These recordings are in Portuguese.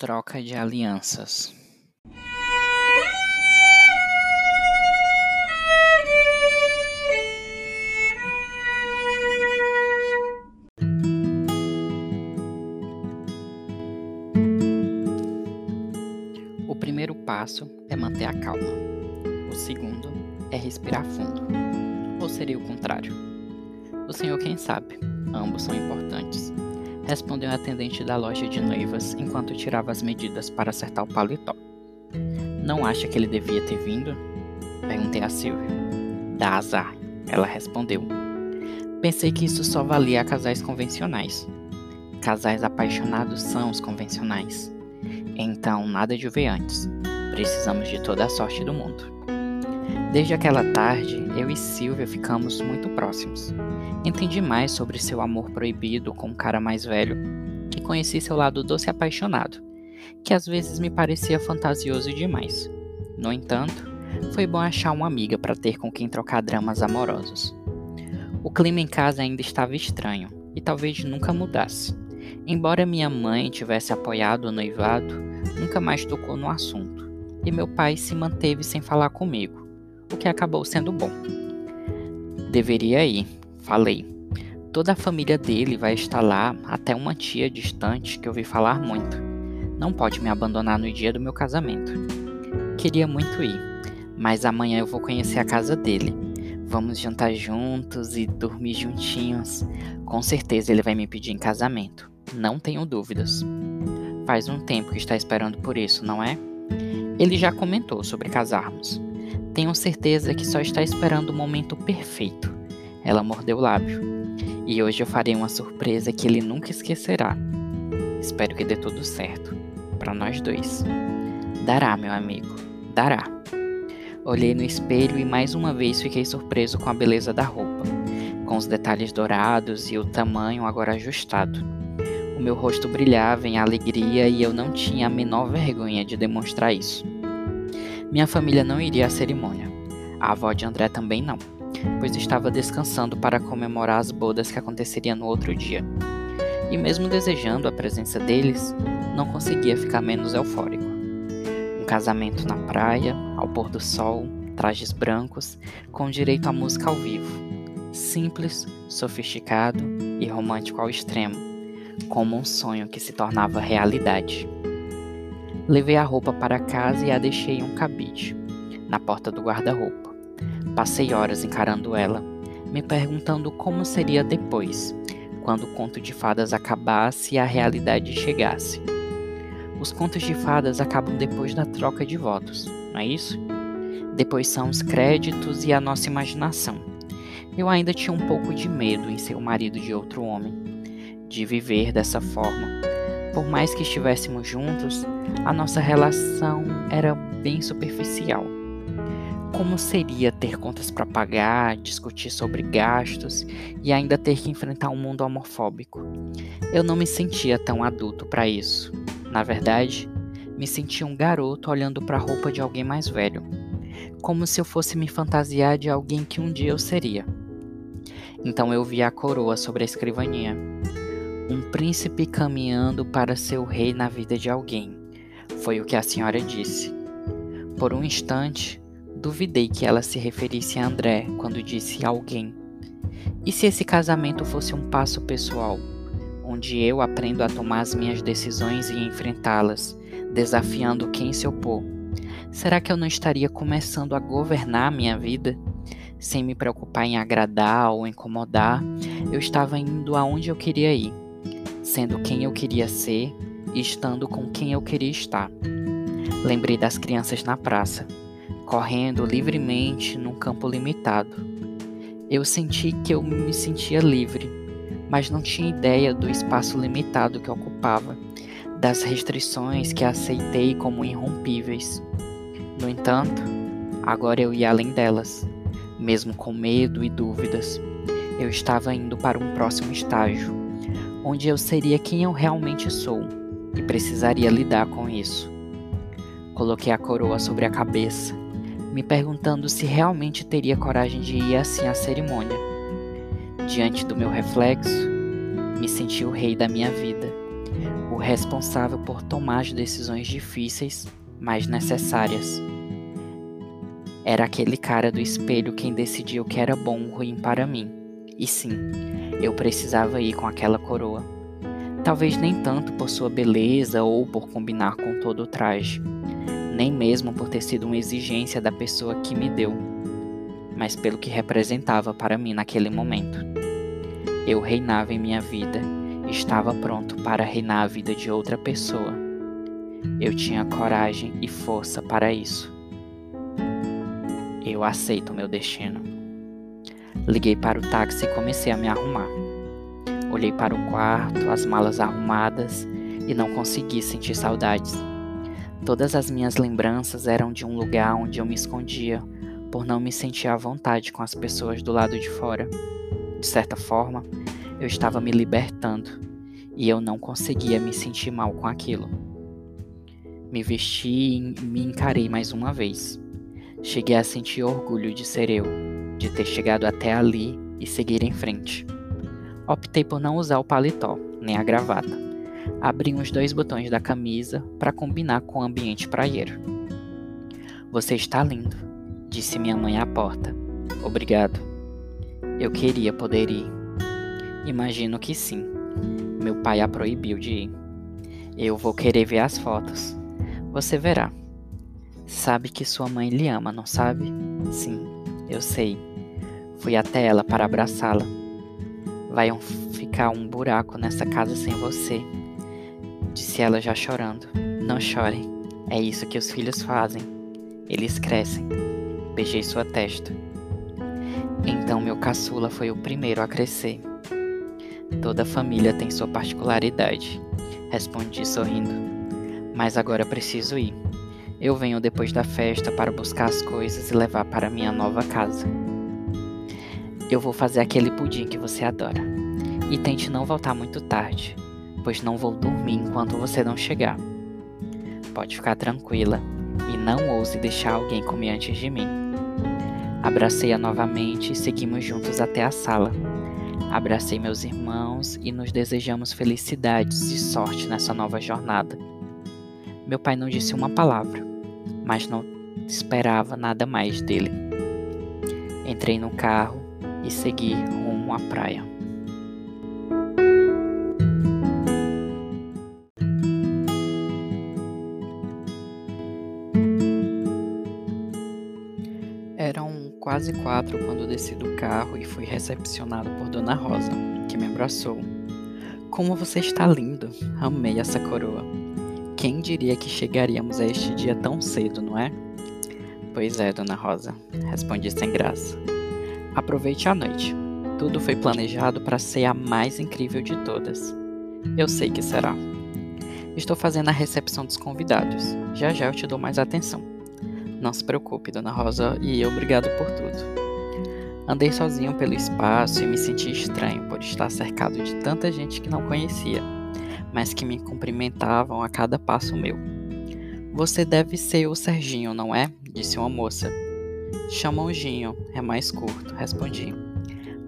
Troca de alianças. O primeiro passo é manter a calma. O segundo é respirar fundo. Ou seria o contrário? O senhor quem sabe? Ambos são importantes respondeu a atendente da loja de noivas enquanto tirava as medidas para acertar o paletó. Não acha que ele devia ter vindo? Perguntei a Silvia. Dá azar, ela respondeu. Pensei que isso só valia a casais convencionais. Casais apaixonados são os convencionais. Então, nada de ver antes. Precisamos de toda a sorte do mundo. Desde aquela tarde, eu e Silvia ficamos muito próximos. Entendi mais sobre seu amor proibido com um cara mais velho e conheci seu lado doce apaixonado, que às vezes me parecia fantasioso demais. No entanto, foi bom achar uma amiga para ter com quem trocar dramas amorosos. O clima em casa ainda estava estranho e talvez nunca mudasse. Embora minha mãe tivesse apoiado o noivado, nunca mais tocou no assunto, e meu pai se manteve sem falar comigo o que acabou sendo bom. Deveria ir, falei. Toda a família dele vai estar lá, até uma tia distante que ouvi falar muito. Não pode me abandonar no dia do meu casamento. Queria muito ir, mas amanhã eu vou conhecer a casa dele. Vamos jantar juntos e dormir juntinhos. Com certeza ele vai me pedir em casamento. Não tenho dúvidas. Faz um tempo que está esperando por isso, não é? Ele já comentou sobre casarmos. Tenho certeza que só está esperando o momento perfeito. Ela mordeu o lábio. E hoje eu farei uma surpresa que ele nunca esquecerá. Espero que dê tudo certo. Para nós dois. Dará, meu amigo. Dará. Olhei no espelho e mais uma vez fiquei surpreso com a beleza da roupa, com os detalhes dourados e o tamanho agora ajustado. O meu rosto brilhava em alegria e eu não tinha a menor vergonha de demonstrar isso. Minha família não iria à cerimônia. A avó de André também não, pois estava descansando para comemorar as bodas que aconteceriam no outro dia. E mesmo desejando a presença deles, não conseguia ficar menos eufórico. Um casamento na praia, ao pôr do sol, trajes brancos, com direito à música ao vivo. Simples, sofisticado e romântico ao extremo, como um sonho que se tornava realidade. Levei a roupa para casa e a deixei em um cabide, na porta do guarda-roupa. Passei horas encarando ela, me perguntando como seria depois, quando o conto de fadas acabasse e a realidade chegasse. Os contos de fadas acabam depois da troca de votos, não é isso? Depois são os créditos e a nossa imaginação. Eu ainda tinha um pouco de medo em ser o marido de outro homem, de viver dessa forma, por mais que estivéssemos juntos, a nossa relação era bem superficial. Como seria ter contas para pagar, discutir sobre gastos e ainda ter que enfrentar um mundo homofóbico? Eu não me sentia tão adulto para isso. Na verdade, me sentia um garoto olhando para a roupa de alguém mais velho, como se eu fosse me fantasiar de alguém que um dia eu seria. Então eu vi a coroa sobre a escrivaninha um príncipe caminhando para ser o rei na vida de alguém. Foi o que a senhora disse. Por um instante, duvidei que ela se referisse a André quando disse alguém. E se esse casamento fosse um passo pessoal, onde eu aprendo a tomar as minhas decisões e enfrentá-las, desafiando quem se opor? Será que eu não estaria começando a governar a minha vida? Sem me preocupar em agradar ou incomodar, eu estava indo aonde eu queria ir sendo quem eu queria ser e estando com quem eu queria estar. Lembrei das crianças na praça, correndo livremente num campo limitado. Eu senti que eu me sentia livre, mas não tinha ideia do espaço limitado que ocupava, das restrições que aceitei como irrompíveis. No entanto, agora eu ia além delas, mesmo com medo e dúvidas. Eu estava indo para um próximo estágio, onde eu seria quem eu realmente sou e precisaria lidar com isso. Coloquei a coroa sobre a cabeça, me perguntando se realmente teria coragem de ir assim à cerimônia. Diante do meu reflexo, me senti o rei da minha vida, o responsável por tomar as decisões difíceis, mas necessárias. Era aquele cara do espelho quem decidia o que era bom ou ruim para mim. E sim, eu precisava ir com aquela coroa. Talvez nem tanto por sua beleza ou por combinar com todo o traje, nem mesmo por ter sido uma exigência da pessoa que me deu, mas pelo que representava para mim naquele momento. Eu reinava em minha vida estava pronto para reinar a vida de outra pessoa. Eu tinha coragem e força para isso. Eu aceito meu destino. Liguei para o táxi e comecei a me arrumar. Olhei para o quarto, as malas arrumadas e não consegui sentir saudades. Todas as minhas lembranças eram de um lugar onde eu me escondia, por não me sentir à vontade com as pessoas do lado de fora. De certa forma, eu estava me libertando e eu não conseguia me sentir mal com aquilo. Me vesti e me encarei mais uma vez. Cheguei a sentir orgulho de ser eu, de ter chegado até ali e seguir em frente. Optei por não usar o paletó, nem a gravata. Abri os dois botões da camisa para combinar com o ambiente praieiro. Você está lindo, disse minha mãe à porta. Obrigado. Eu queria poder ir. Imagino que sim. Meu pai a proibiu de ir. Eu vou querer ver as fotos. Você verá. Sabe que sua mãe lhe ama, não sabe? Sim, eu sei. Fui até ela para abraçá-la. Vai ficar um buraco nessa casa sem você, disse ela já chorando. Não chore, é isso que os filhos fazem. Eles crescem. Beijei sua testa. Então meu caçula foi o primeiro a crescer. Toda família tem sua particularidade, respondi sorrindo. Mas agora preciso ir. Eu venho depois da festa para buscar as coisas e levar para minha nova casa. Eu vou fazer aquele pudim que você adora. E tente não voltar muito tarde, pois não vou dormir enquanto você não chegar. Pode ficar tranquila e não ouse deixar alguém comer antes de mim. Abracei-a novamente e seguimos juntos até a sala. Abracei meus irmãos e nos desejamos felicidades e sorte nessa nova jornada. Meu pai não disse uma palavra, mas não esperava nada mais dele. Entrei no carro e segui rumo à praia. Eram quase quatro quando desci do carro e fui recepcionado por Dona Rosa, que me abraçou. Como você está lindo! Amei essa coroa. Quem diria que chegaríamos a este dia tão cedo, não é? Pois é, dona Rosa, respondi sem graça. Aproveite a noite. Tudo foi planejado para ser a mais incrível de todas. Eu sei que será. Estou fazendo a recepção dos convidados. Já já eu te dou mais atenção. Não se preocupe, dona Rosa, e obrigado por tudo. Andei sozinho pelo espaço e me senti estranho por estar cercado de tanta gente que não conhecia mas que me cumprimentavam a cada passo meu. Você deve ser o Serginho, não é? disse uma moça. Chamam Ginho, é mais curto, respondi.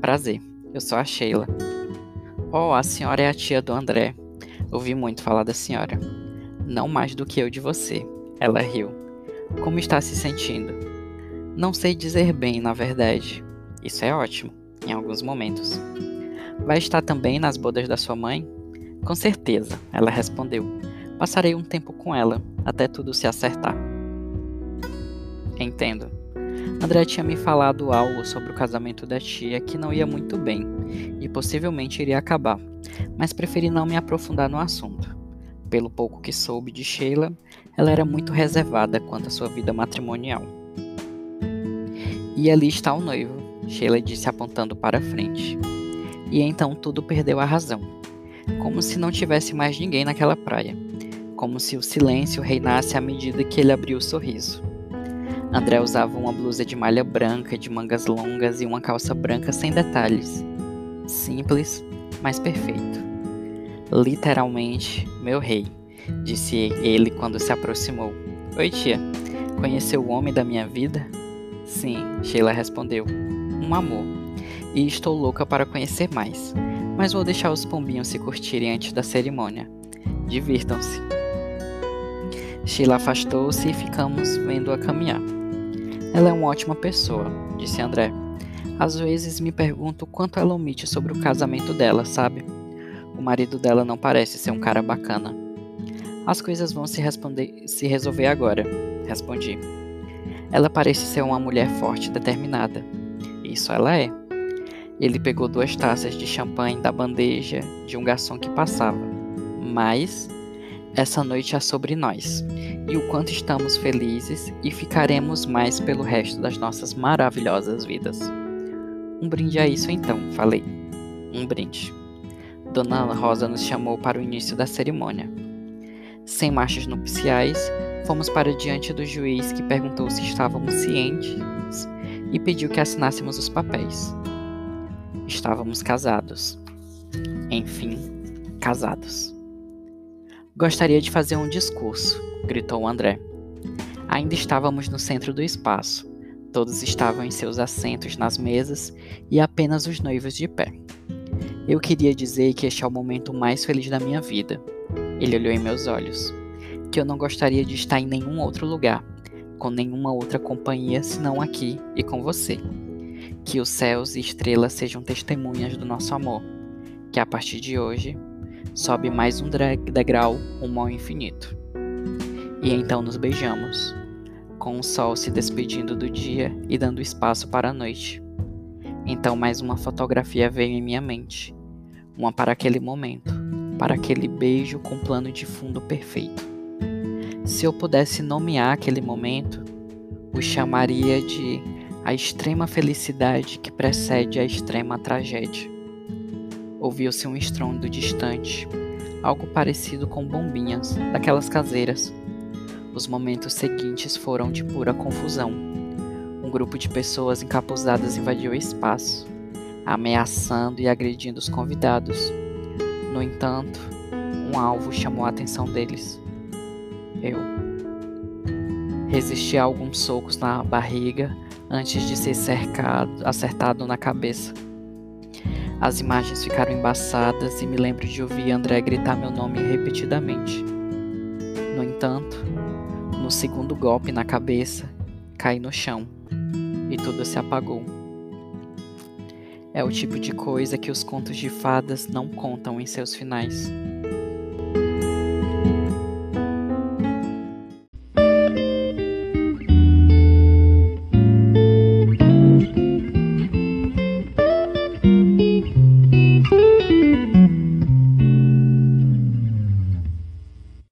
Prazer, eu sou a Sheila. Oh, a senhora é a tia do André. Ouvi muito falar da senhora. Não mais do que eu de você. Ela riu. Como está se sentindo? Não sei dizer bem, na verdade. Isso é ótimo, em alguns momentos. Vai estar também nas bodas da sua mãe? Com certeza, ela respondeu. Passarei um tempo com ela, até tudo se acertar. Entendo. André tinha me falado algo sobre o casamento da tia que não ia muito bem e possivelmente iria acabar, mas preferi não me aprofundar no assunto. Pelo pouco que soube de Sheila, ela era muito reservada quanto à sua vida matrimonial. E ali está o noivo, Sheila disse apontando para frente. E então tudo perdeu a razão como se não tivesse mais ninguém naquela praia, como se o silêncio reinasse à medida que ele abriu o sorriso. André usava uma blusa de malha branca, de mangas longas e uma calça branca sem detalhes. Simples, mas perfeito. Literalmente, meu rei, disse ele quando se aproximou. Oi, tia. Conheceu o homem da minha vida? Sim, Sheila respondeu. Um amor. E estou louca para conhecer mais mas vou deixar os pombinhos se curtirem antes da cerimônia. Divirtam-se. Sheila afastou-se e ficamos vendo-a caminhar. Ela é uma ótima pessoa, disse André. Às vezes me pergunto quanto ela omite sobre o casamento dela, sabe? O marido dela não parece ser um cara bacana. As coisas vão se, responder, se resolver agora, respondi. Ela parece ser uma mulher forte e determinada. Isso ela é. Ele pegou duas taças de champanhe da bandeja de um garçom que passava. Mas essa noite é sobre nós e o quanto estamos felizes e ficaremos mais pelo resto das nossas maravilhosas vidas. Um brinde a isso então, falei. Um brinde. Dona Rosa nos chamou para o início da cerimônia. Sem marchas nupciais, fomos para diante do juiz que perguntou se estávamos cientes e pediu que assinássemos os papéis. Estávamos casados. Enfim, casados. Gostaria de fazer um discurso, gritou André. Ainda estávamos no centro do espaço. Todos estavam em seus assentos nas mesas e apenas os noivos de pé. Eu queria dizer que este é o momento mais feliz da minha vida. Ele olhou em meus olhos. Que eu não gostaria de estar em nenhum outro lugar, com nenhuma outra companhia senão aqui e com você. Que os céus e estrelas sejam testemunhas do nosso amor. Que a partir de hoje sobe mais um degrau rumo ao infinito. E então nos beijamos, com o sol se despedindo do dia e dando espaço para a noite. Então mais uma fotografia veio em minha mente, uma para aquele momento, para aquele beijo com plano de fundo perfeito. Se eu pudesse nomear aquele momento, o chamaria de a extrema felicidade que precede a extrema tragédia. Ouviu-se um estrondo distante, algo parecido com bombinhas, daquelas caseiras. Os momentos seguintes foram de pura confusão. Um grupo de pessoas encapuzadas invadiu o espaço, ameaçando e agredindo os convidados. No entanto, um alvo chamou a atenção deles. Eu. Resisti a alguns socos na barriga antes de ser cercado, acertado na cabeça. As imagens ficaram embaçadas e me lembro de ouvir André gritar meu nome repetidamente. No entanto, no segundo golpe na cabeça, caí no chão e tudo se apagou. É o tipo de coisa que os contos de fadas não contam em seus finais.